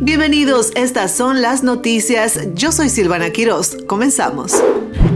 Bienvenidos, estas son las noticias. Yo soy Silvana Quiroz. Comenzamos.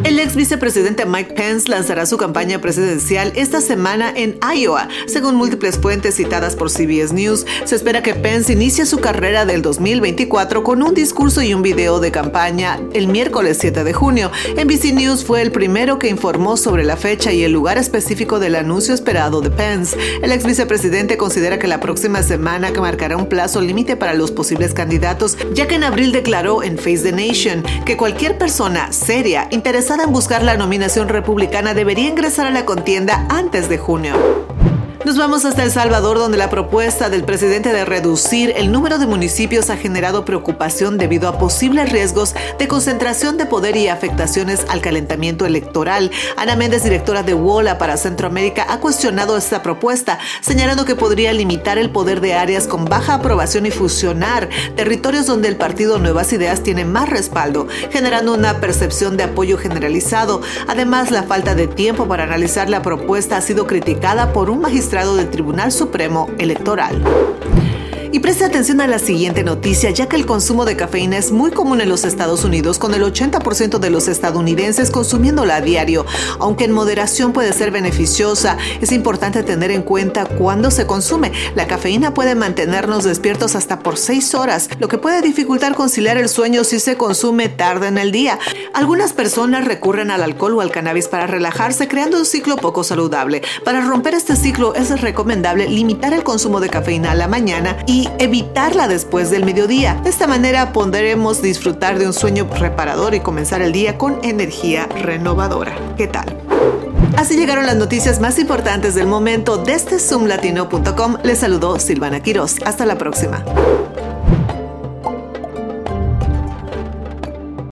El ex vicepresidente Mike Pence lanzará su campaña presidencial esta semana en Iowa. Según múltiples fuentes citadas por CBS News, se espera que Pence inicie su carrera del 2024 con un discurso y un video de campaña el miércoles 7 de junio. NBC News fue el primero que informó sobre la fecha y el lugar específico del anuncio esperado de Pence. El ex vicepresidente considera que la próxima semana marcará un plazo límite para los posibles candidatos, ya que en abril declaró en Face the Nation que cualquier persona seria interesada en buscar la nominación republicana debería ingresar a la contienda antes de junio. Nos vamos hasta El Salvador, donde la propuesta del presidente de reducir el número de municipios ha generado preocupación debido a posibles riesgos de concentración de poder y afectaciones al calentamiento electoral. Ana Méndez, directora de WOLA para Centroamérica, ha cuestionado esta propuesta, señalando que podría limitar el poder de áreas con baja aprobación y fusionar territorios donde el partido Nuevas Ideas tiene más respaldo, generando una percepción de apoyo generalizado. Además, la falta de tiempo para analizar la propuesta ha sido criticada por un magistrado del Tribunal Supremo Electoral. Y preste atención a la siguiente noticia, ya que el consumo de cafeína es muy común en los Estados Unidos, con el 80% de los estadounidenses consumiéndola a diario. Aunque en moderación puede ser beneficiosa, es importante tener en cuenta cuándo se consume. La cafeína puede mantenernos despiertos hasta por 6 horas, lo que puede dificultar conciliar el sueño si se consume tarde en el día. Algunas personas recurren al alcohol o al cannabis para relajarse, creando un ciclo poco saludable. Para romper este ciclo es recomendable limitar el consumo de cafeína a la mañana y evitarla después del mediodía. De esta manera podremos disfrutar de un sueño reparador y comenzar el día con energía renovadora. ¿Qué tal? Así llegaron las noticias más importantes del momento. Desde zoomlatino.com les saludó Silvana Quiroz. Hasta la próxima.